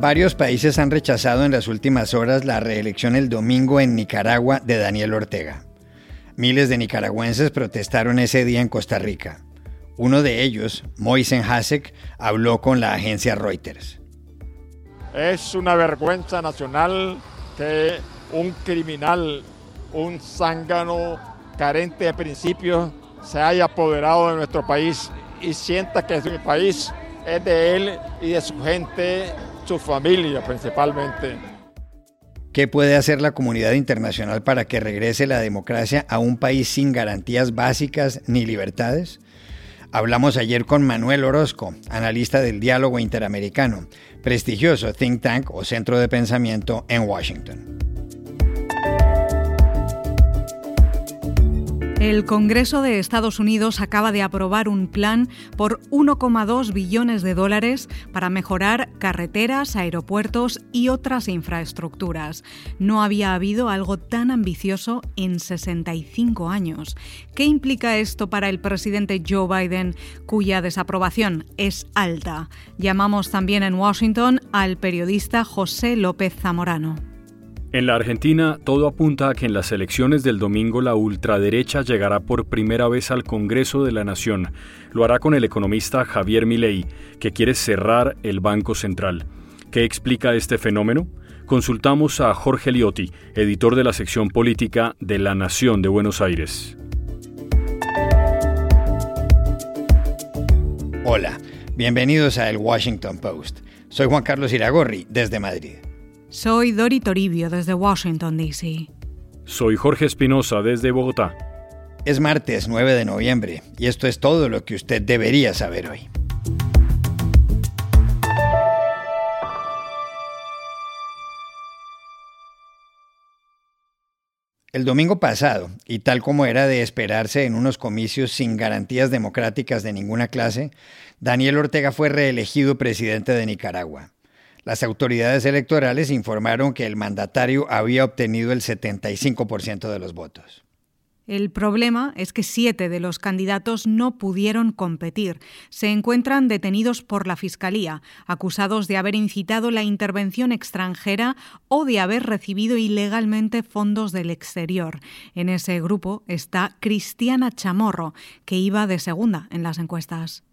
Varios países han rechazado en las últimas horas la reelección el domingo en Nicaragua de Daniel Ortega. Miles de nicaragüenses protestaron ese día en Costa Rica. Uno de ellos, Moisen Hasek, habló con la agencia Reuters. Es una vergüenza nacional que un criminal, un zángano carente de principios, se haya apoderado de nuestro país y sienta que su país es de él y de su gente su familia principalmente. ¿Qué puede hacer la comunidad internacional para que regrese la democracia a un país sin garantías básicas ni libertades? Hablamos ayer con Manuel Orozco, analista del diálogo interamericano, prestigioso think tank o centro de pensamiento en Washington. El Congreso de Estados Unidos acaba de aprobar un plan por 1,2 billones de dólares para mejorar carreteras, aeropuertos y otras infraestructuras. No había habido algo tan ambicioso en 65 años. ¿Qué implica esto para el presidente Joe Biden, cuya desaprobación es alta? Llamamos también en Washington al periodista José López Zamorano. En la Argentina, todo apunta a que en las elecciones del domingo la ultraderecha llegará por primera vez al Congreso de la Nación. Lo hará con el economista Javier Milei, que quiere cerrar el Banco Central. ¿Qué explica este fenómeno? Consultamos a Jorge Liotti, editor de la sección política de La Nación de Buenos Aires. Hola, bienvenidos a El Washington Post. Soy Juan Carlos Iragorri, desde Madrid. Soy Dori Toribio desde Washington, D.C. Soy Jorge Espinosa desde Bogotá. Es martes 9 de noviembre y esto es todo lo que usted debería saber hoy. El domingo pasado, y tal como era de esperarse en unos comicios sin garantías democráticas de ninguna clase, Daniel Ortega fue reelegido presidente de Nicaragua. Las autoridades electorales informaron que el mandatario había obtenido el 75% de los votos. El problema es que siete de los candidatos no pudieron competir. Se encuentran detenidos por la Fiscalía, acusados de haber incitado la intervención extranjera o de haber recibido ilegalmente fondos del exterior. En ese grupo está Cristiana Chamorro, que iba de segunda en las encuestas.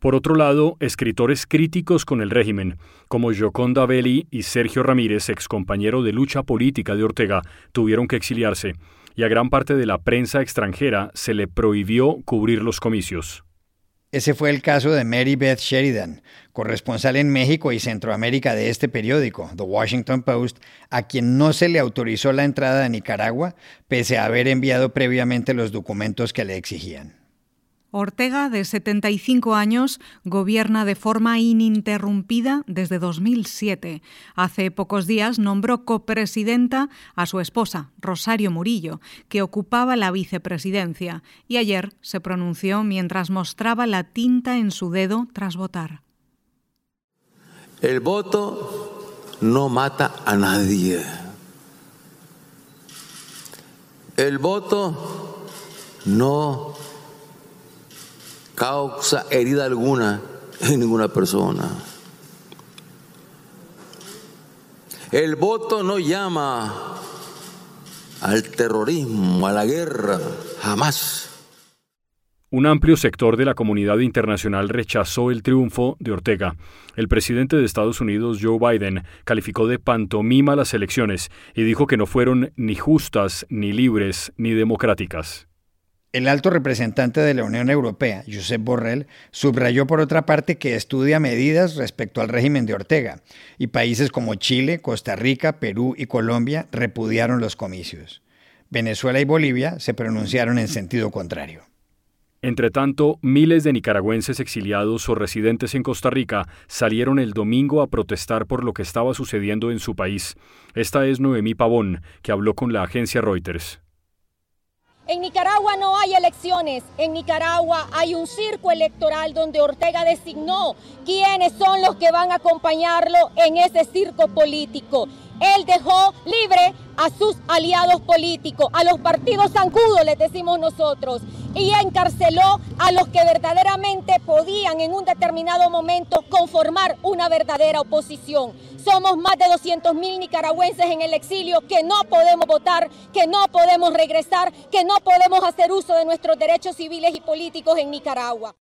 Por otro lado, escritores críticos con el régimen, como Gioconda Belli y Sergio Ramírez, excompañero de lucha política de Ortega, tuvieron que exiliarse, y a gran parte de la prensa extranjera se le prohibió cubrir los comicios. Ese fue el caso de Mary Beth Sheridan, corresponsal en México y Centroamérica de este periódico, The Washington Post, a quien no se le autorizó la entrada a Nicaragua, pese a haber enviado previamente los documentos que le exigían. Ortega, de 75 años, gobierna de forma ininterrumpida desde 2007. Hace pocos días nombró copresidenta a su esposa, Rosario Murillo, que ocupaba la vicepresidencia, y ayer se pronunció mientras mostraba la tinta en su dedo tras votar. El voto no mata a nadie. El voto no causa herida alguna en ninguna persona. El voto no llama al terrorismo, a la guerra, jamás. Un amplio sector de la comunidad internacional rechazó el triunfo de Ortega. El presidente de Estados Unidos, Joe Biden, calificó de pantomima las elecciones y dijo que no fueron ni justas, ni libres, ni democráticas. El alto representante de la Unión Europea, Josep Borrell, subrayó por otra parte que estudia medidas respecto al régimen de Ortega, y países como Chile, Costa Rica, Perú y Colombia repudiaron los comicios. Venezuela y Bolivia se pronunciaron en sentido contrario. Entre tanto, miles de nicaragüenses exiliados o residentes en Costa Rica salieron el domingo a protestar por lo que estaba sucediendo en su país. Esta es Noemí Pavón, que habló con la agencia Reuters. En Nicaragua no hay elecciones, en Nicaragua hay un circo electoral donde Ortega designó quiénes son los que van a acompañarlo en ese circo político. Él dejó libre a sus aliados políticos, a los partidos zancudos, les decimos nosotros. Y encarceló a los que verdaderamente podían en un determinado momento conformar una verdadera oposición. Somos más de 200 mil nicaragüenses en el exilio que no podemos votar, que no podemos regresar, que no podemos hacer uso de nuestros derechos civiles y políticos en Nicaragua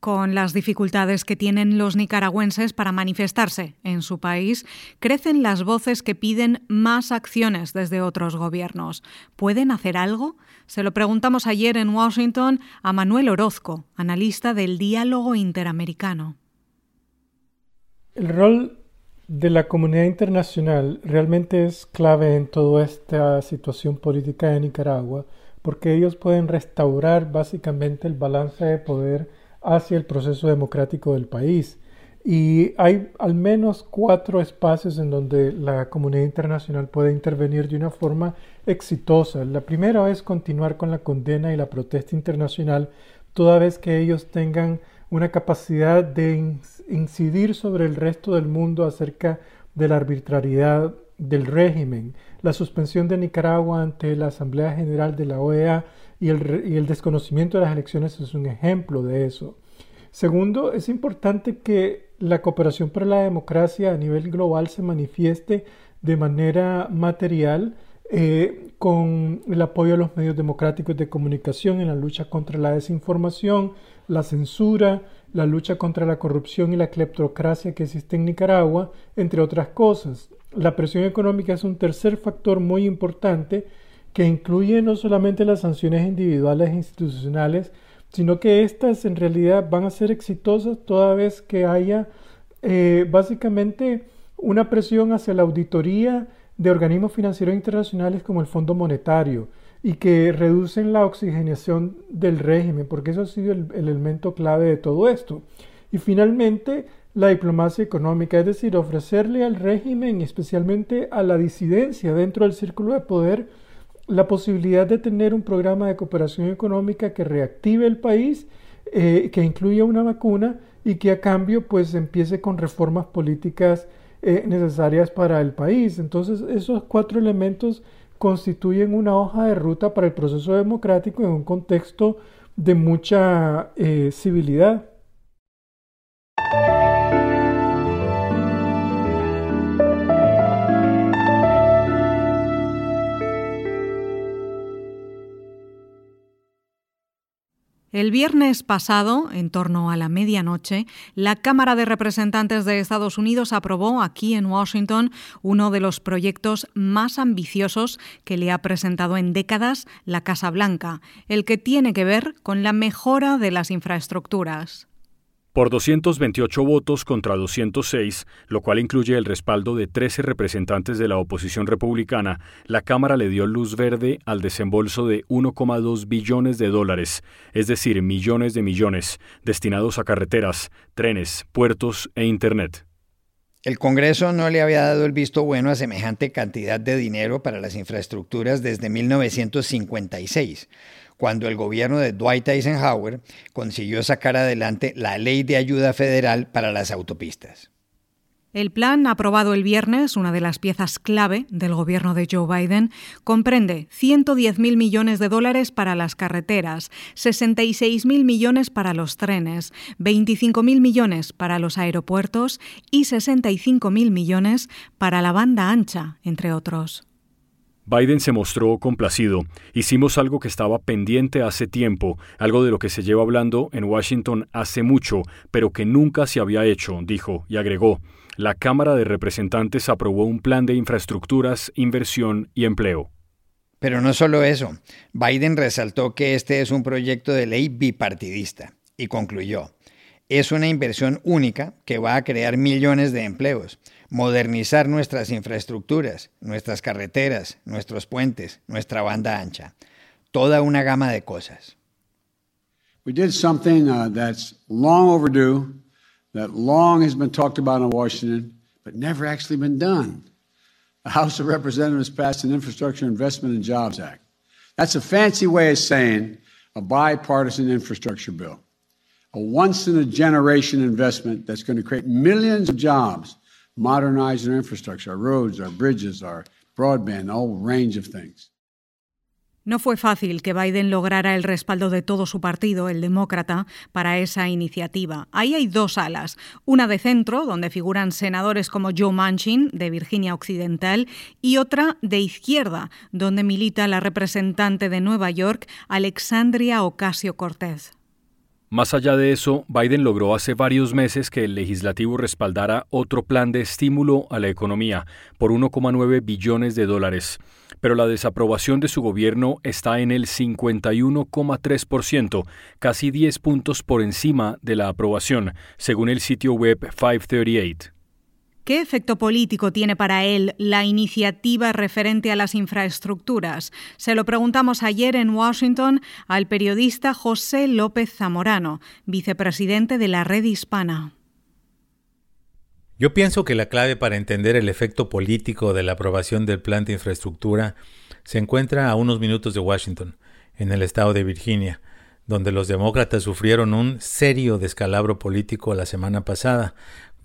con las dificultades que tienen los nicaragüenses para manifestarse en su país, crecen las voces que piden más acciones desde otros gobiernos. ¿Pueden hacer algo? Se lo preguntamos ayer en Washington a Manuel Orozco, analista del diálogo interamericano. El rol de la comunidad internacional realmente es clave en toda esta situación política de Nicaragua, porque ellos pueden restaurar básicamente el balance de poder hacia el proceso democrático del país. Y hay al menos cuatro espacios en donde la comunidad internacional puede intervenir de una forma exitosa. La primera es continuar con la condena y la protesta internacional, toda vez que ellos tengan una capacidad de incidir sobre el resto del mundo acerca de la arbitrariedad del régimen. La suspensión de Nicaragua ante la Asamblea General de la OEA y el, desconocimiento de las elecciones es un ejemplo de eso. Segundo, es importante que la cooperación para la democracia a nivel global se manifieste de manera material eh, con el apoyo a los medios democráticos de comunicación en la lucha contra la desinformación, la censura, la lucha contra la corrupción y la cleptocracia que existe en Nicaragua, entre otras cosas. La presión económica es un tercer factor muy importante que incluye no solamente las sanciones individuales e institucionales, sino que éstas en realidad van a ser exitosas toda vez que haya eh, básicamente una presión hacia la auditoría de organismos financieros internacionales como el Fondo Monetario y que reducen la oxigenación del régimen, porque eso ha sido el, el elemento clave de todo esto. Y finalmente, la diplomacia económica, es decir, ofrecerle al régimen, especialmente a la disidencia dentro del círculo de poder, la posibilidad de tener un programa de cooperación económica que reactive el país, eh, que incluya una vacuna y que a cambio pues empiece con reformas políticas eh, necesarias para el país. Entonces esos cuatro elementos constituyen una hoja de ruta para el proceso democrático en un contexto de mucha eh, civilidad. El viernes pasado, en torno a la medianoche, la Cámara de Representantes de Estados Unidos aprobó aquí en Washington uno de los proyectos más ambiciosos que le ha presentado en décadas la Casa Blanca, el que tiene que ver con la mejora de las infraestructuras. Por 228 votos contra 206, lo cual incluye el respaldo de 13 representantes de la oposición republicana, la Cámara le dio luz verde al desembolso de 1,2 billones de dólares, es decir, millones de millones, destinados a carreteras, trenes, puertos e Internet. El Congreso no le había dado el visto bueno a semejante cantidad de dinero para las infraestructuras desde 1956 cuando el gobierno de Dwight Eisenhower consiguió sacar adelante la Ley de Ayuda Federal para las Autopistas. El plan, aprobado el viernes, una de las piezas clave del gobierno de Joe Biden, comprende 110.000 millones de dólares para las carreteras, 66.000 millones para los trenes, 25.000 millones para los aeropuertos y 65.000 millones para la banda ancha, entre otros. Biden se mostró complacido. Hicimos algo que estaba pendiente hace tiempo, algo de lo que se lleva hablando en Washington hace mucho, pero que nunca se había hecho, dijo, y agregó. La Cámara de Representantes aprobó un plan de infraestructuras, inversión y empleo. Pero no solo eso, Biden resaltó que este es un proyecto de ley bipartidista y concluyó, es una inversión única que va a crear millones de empleos modernizar nuestras infraestructuras, nuestras carreteras, nuestros puentes, nuestra banda ancha. Toda una gama de cosas. We did something uh, that's long overdue, that long has been talked about in Washington, but never actually been done. The House of Representatives passed an Infrastructure Investment and Jobs Act. That's a fancy way of saying a bipartisan infrastructure bill. A once in a generation investment that's going to create millions of jobs modernize our infrastructure, our roads, our bridges, our broadband, a whole range of things. No fue fácil que Biden lograra el respaldo de todo su partido, el demócrata, para esa iniciativa. Ahí hay dos alas, una de centro, donde figuran senadores como Joe Manchin, de Virginia Occidental, y otra de izquierda, donde milita la representante de Nueva York, Alexandria Ocasio-Cortez. Más allá de eso, Biden logró hace varios meses que el legislativo respaldara otro plan de estímulo a la economía por 1,9 billones de dólares pero la desaprobación de su gobierno está en el 51,3%, casi 10 puntos por encima de la aprobación, según el sitio web 538. ¿Qué efecto político tiene para él la iniciativa referente a las infraestructuras? Se lo preguntamos ayer en Washington al periodista José López Zamorano, vicepresidente de la Red Hispana. Yo pienso que la clave para entender el efecto político de la aprobación del plan de infraestructura se encuentra a unos minutos de Washington, en el estado de Virginia, donde los demócratas sufrieron un serio descalabro político la semana pasada,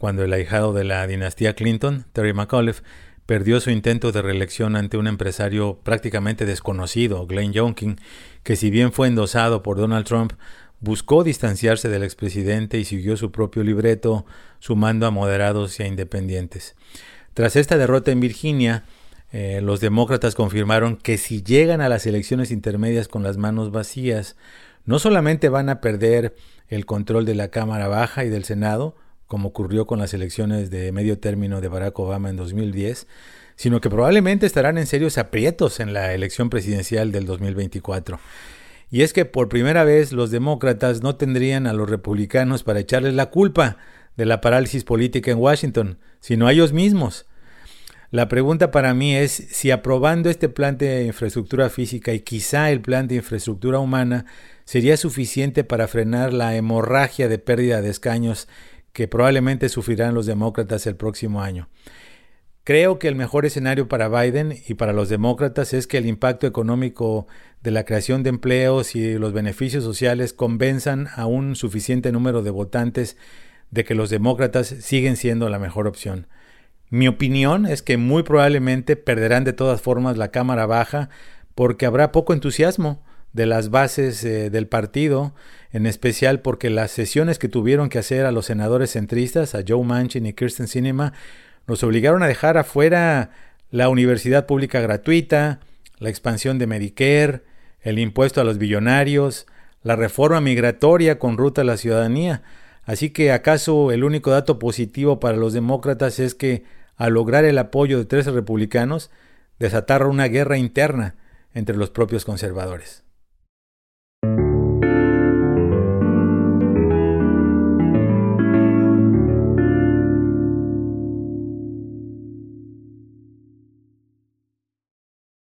cuando el ahijado de la dinastía Clinton, Terry McAuliffe, perdió su intento de reelección ante un empresario prácticamente desconocido, Glenn Youngkin, que si bien fue endosado por Donald Trump, buscó distanciarse del expresidente y siguió su propio libreto, sumando a moderados y a independientes. Tras esta derrota en Virginia, eh, los demócratas confirmaron que si llegan a las elecciones intermedias con las manos vacías, no solamente van a perder el control de la Cámara Baja y del Senado, como ocurrió con las elecciones de medio término de Barack Obama en 2010, sino que probablemente estarán en serios aprietos en la elección presidencial del 2024. Y es que por primera vez los demócratas no tendrían a los republicanos para echarles la culpa de la parálisis política en Washington, sino a ellos mismos. La pregunta para mí es si aprobando este plan de infraestructura física y quizá el plan de infraestructura humana sería suficiente para frenar la hemorragia de pérdida de escaños que probablemente sufrirán los demócratas el próximo año. Creo que el mejor escenario para Biden y para los demócratas es que el impacto económico de la creación de empleos y los beneficios sociales convenzan a un suficiente número de votantes de que los demócratas siguen siendo la mejor opción. Mi opinión es que muy probablemente perderán de todas formas la Cámara Baja porque habrá poco entusiasmo de las bases eh, del partido, en especial porque las sesiones que tuvieron que hacer a los senadores centristas, a Joe Manchin y Kirsten Sinema, nos obligaron a dejar afuera la universidad pública gratuita, la expansión de Medicare, el impuesto a los billonarios, la reforma migratoria con ruta a la ciudadanía. Así que acaso el único dato positivo para los demócratas es que al lograr el apoyo de 13 republicanos, desataron una guerra interna entre los propios conservadores.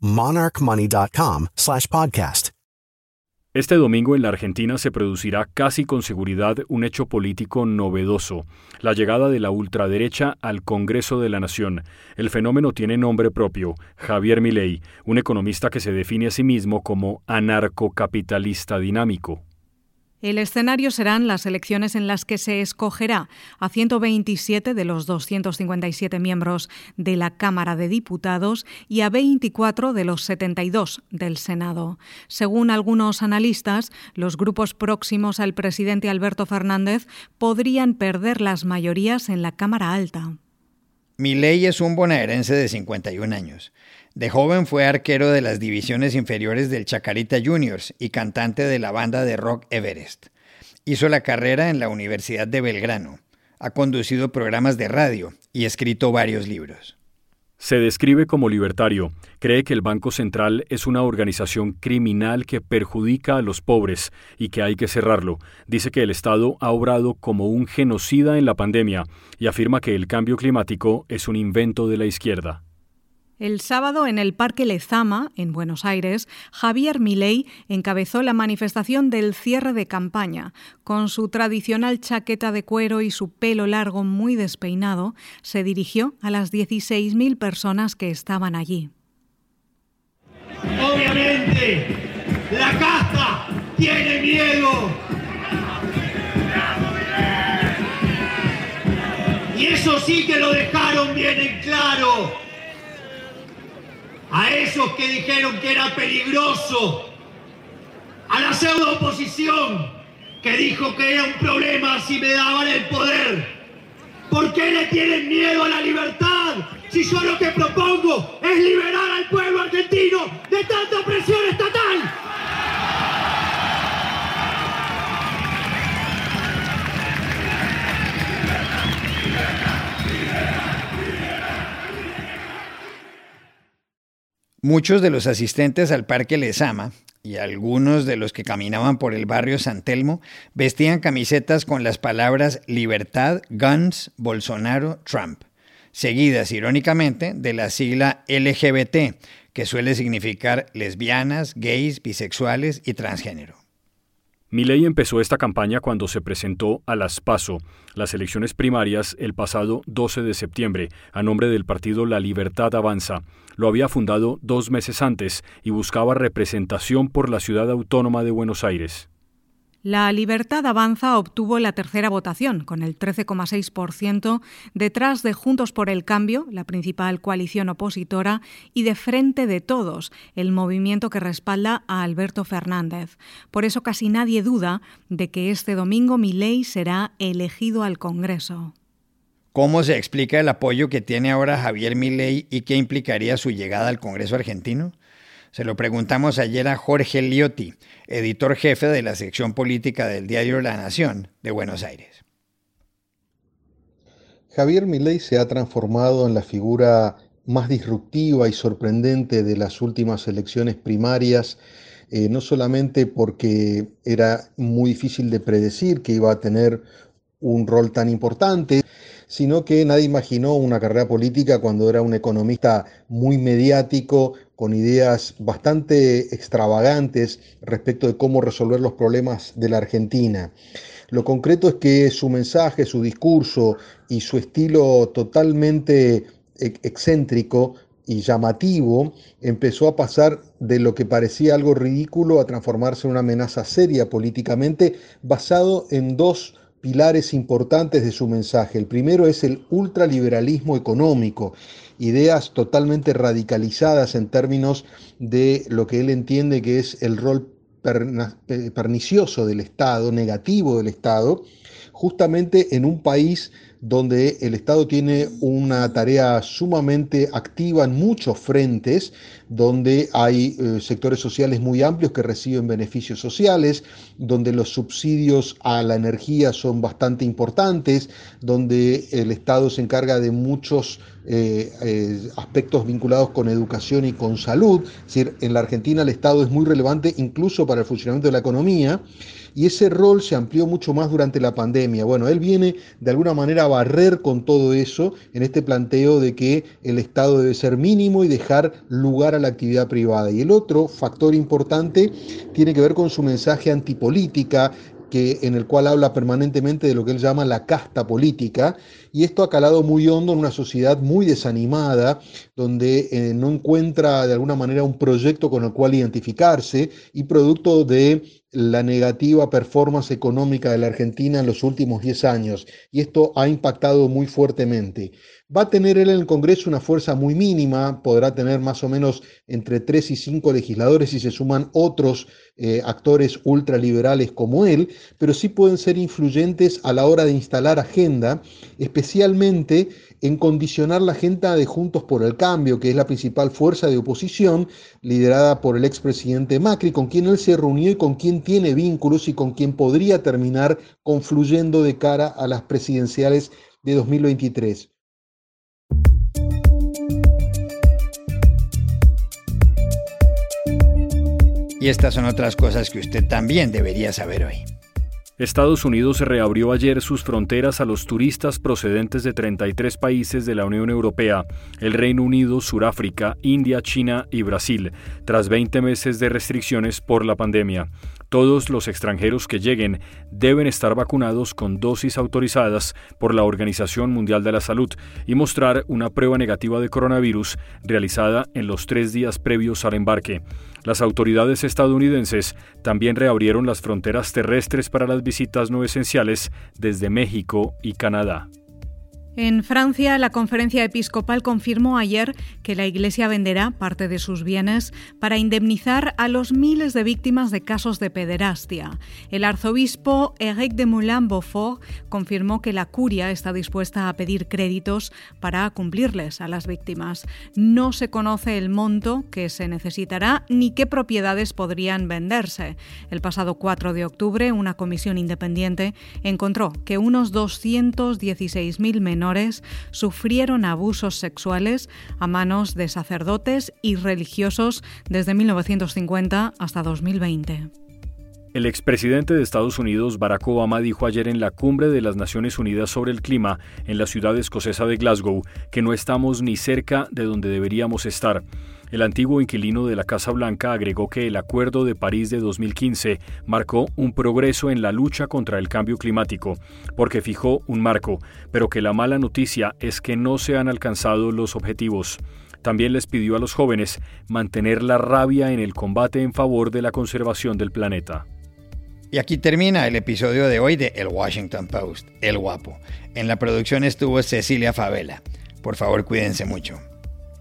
monarchmoney.com/podcast. Este domingo en la Argentina se producirá casi con seguridad un hecho político novedoso, la llegada de la ultraderecha al Congreso de la Nación. El fenómeno tiene nombre propio, Javier Milei, un economista que se define a sí mismo como anarcocapitalista dinámico. El escenario serán las elecciones en las que se escogerá a 127 de los 257 miembros de la Cámara de Diputados y a 24 de los 72 del Senado. Según algunos analistas, los grupos próximos al presidente Alberto Fernández podrían perder las mayorías en la Cámara Alta. Milei es un bonaerense de 51 años. De joven fue arquero de las divisiones inferiores del Chacarita Juniors y cantante de la banda de rock Everest. Hizo la carrera en la Universidad de Belgrano. Ha conducido programas de radio y escrito varios libros. Se describe como libertario, cree que el Banco Central es una organización criminal que perjudica a los pobres y que hay que cerrarlo. Dice que el Estado ha obrado como un genocida en la pandemia y afirma que el cambio climático es un invento de la izquierda. El sábado en el Parque Lezama, en Buenos Aires, Javier Milei encabezó la manifestación del cierre de campaña. Con su tradicional chaqueta de cuero y su pelo largo muy despeinado, se dirigió a las 16.000 personas que estaban allí. Obviamente, la casta tiene miedo. Y eso sí que lo dejaron bien en claro a esos que dijeron que era peligroso, a la pseudo oposición que dijo que era un problema si me daban el poder. ¿Por qué le tienen miedo a la libertad? Si yo lo que propongo es liberar al pueblo argentino de tanta presión estatal. Muchos de los asistentes al Parque Lesama y algunos de los que caminaban por el barrio San Telmo vestían camisetas con las palabras libertad, guns, Bolsonaro, Trump, seguidas irónicamente de la sigla LGBT, que suele significar lesbianas, gays, bisexuales y transgénero. Milei empezó esta campaña cuando se presentó a las PASO, las elecciones primarias, el pasado 12 de septiembre, a nombre del partido La Libertad Avanza. Lo había fundado dos meses antes y buscaba representación por la ciudad autónoma de Buenos Aires. La Libertad Avanza obtuvo la tercera votación, con el 13,6%, detrás de Juntos por el Cambio, la principal coalición opositora, y de Frente de Todos, el movimiento que respalda a Alberto Fernández. Por eso casi nadie duda de que este domingo Milei será elegido al Congreso. ¿Cómo se explica el apoyo que tiene ahora Javier Milei y qué implicaría su llegada al Congreso argentino? Se lo preguntamos ayer a Jorge Liotti, editor jefe de la sección política del diario La Nación de Buenos Aires. Javier Milei se ha transformado en la figura más disruptiva y sorprendente de las últimas elecciones primarias, eh, no solamente porque era muy difícil de predecir que iba a tener un rol tan importante, sino que nadie imaginó una carrera política cuando era un economista muy mediático, con ideas bastante extravagantes respecto de cómo resolver los problemas de la Argentina. Lo concreto es que su mensaje, su discurso y su estilo totalmente excéntrico y llamativo empezó a pasar de lo que parecía algo ridículo a transformarse en una amenaza seria políticamente basado en dos pilares importantes de su mensaje. El primero es el ultraliberalismo económico, ideas totalmente radicalizadas en términos de lo que él entiende que es el rol pernicioso del Estado, negativo del Estado, justamente en un país donde el Estado tiene una tarea sumamente activa en muchos frentes, donde hay eh, sectores sociales muy amplios que reciben beneficios sociales, donde los subsidios a la energía son bastante importantes, donde el Estado se encarga de muchos eh, eh, aspectos vinculados con educación y con salud. Es decir, en la Argentina el Estado es muy relevante incluso para el funcionamiento de la economía y ese rol se amplió mucho más durante la pandemia. Bueno, él viene de alguna manera a barrer con todo eso en este planteo de que el Estado debe ser mínimo y dejar lugar a la actividad privada. Y el otro factor importante tiene que ver con su mensaje antipolítica, que, en el cual habla permanentemente de lo que él llama la casta política, y esto ha calado muy hondo en una sociedad muy desanimada, donde eh, no encuentra de alguna manera un proyecto con el cual identificarse, y producto de la negativa performance económica de la Argentina en los últimos 10 años y esto ha impactado muy fuertemente. Va a tener él en el Congreso una fuerza muy mínima, podrá tener más o menos entre 3 y 5 legisladores si se suman otros eh, actores ultraliberales como él, pero sí pueden ser influyentes a la hora de instalar agenda, especialmente en condicionar la agenda de Juntos por el Cambio, que es la principal fuerza de oposición, liderada por el expresidente Macri, con quien él se reunió y con quien tiene vínculos y con quien podría terminar confluyendo de cara a las presidenciales de 2023. Y estas son otras cosas que usted también debería saber hoy. Estados Unidos reabrió ayer sus fronteras a los turistas procedentes de 33 países de la Unión Europea, el Reino Unido, Suráfrica, India, China y Brasil, tras 20 meses de restricciones por la pandemia. Todos los extranjeros que lleguen deben estar vacunados con dosis autorizadas por la Organización Mundial de la Salud y mostrar una prueba negativa de coronavirus realizada en los tres días previos al embarque. Las autoridades estadounidenses también reabrieron las fronteras terrestres para las visitas no esenciales desde México y Canadá. En Francia, la conferencia episcopal confirmó ayer que la Iglesia venderá parte de sus bienes para indemnizar a los miles de víctimas de casos de pederastia. El arzobispo Eric de Moulin-Beaufort confirmó que la curia está dispuesta a pedir créditos para cumplirles a las víctimas. No se conoce el monto que se necesitará ni qué propiedades podrían venderse. El pasado 4 de octubre, una comisión independiente encontró que unos 216.000 sufrieron abusos sexuales a manos de sacerdotes y religiosos desde 1950 hasta 2020. El expresidente de Estados Unidos, Barack Obama, dijo ayer en la cumbre de las Naciones Unidas sobre el clima en la ciudad escocesa de Glasgow que no estamos ni cerca de donde deberíamos estar. El antiguo inquilino de la Casa Blanca agregó que el Acuerdo de París de 2015 marcó un progreso en la lucha contra el cambio climático, porque fijó un marco, pero que la mala noticia es que no se han alcanzado los objetivos. También les pidió a los jóvenes mantener la rabia en el combate en favor de la conservación del planeta. Y aquí termina el episodio de hoy de El Washington Post, El Guapo. En la producción estuvo Cecilia Favela. Por favor, cuídense mucho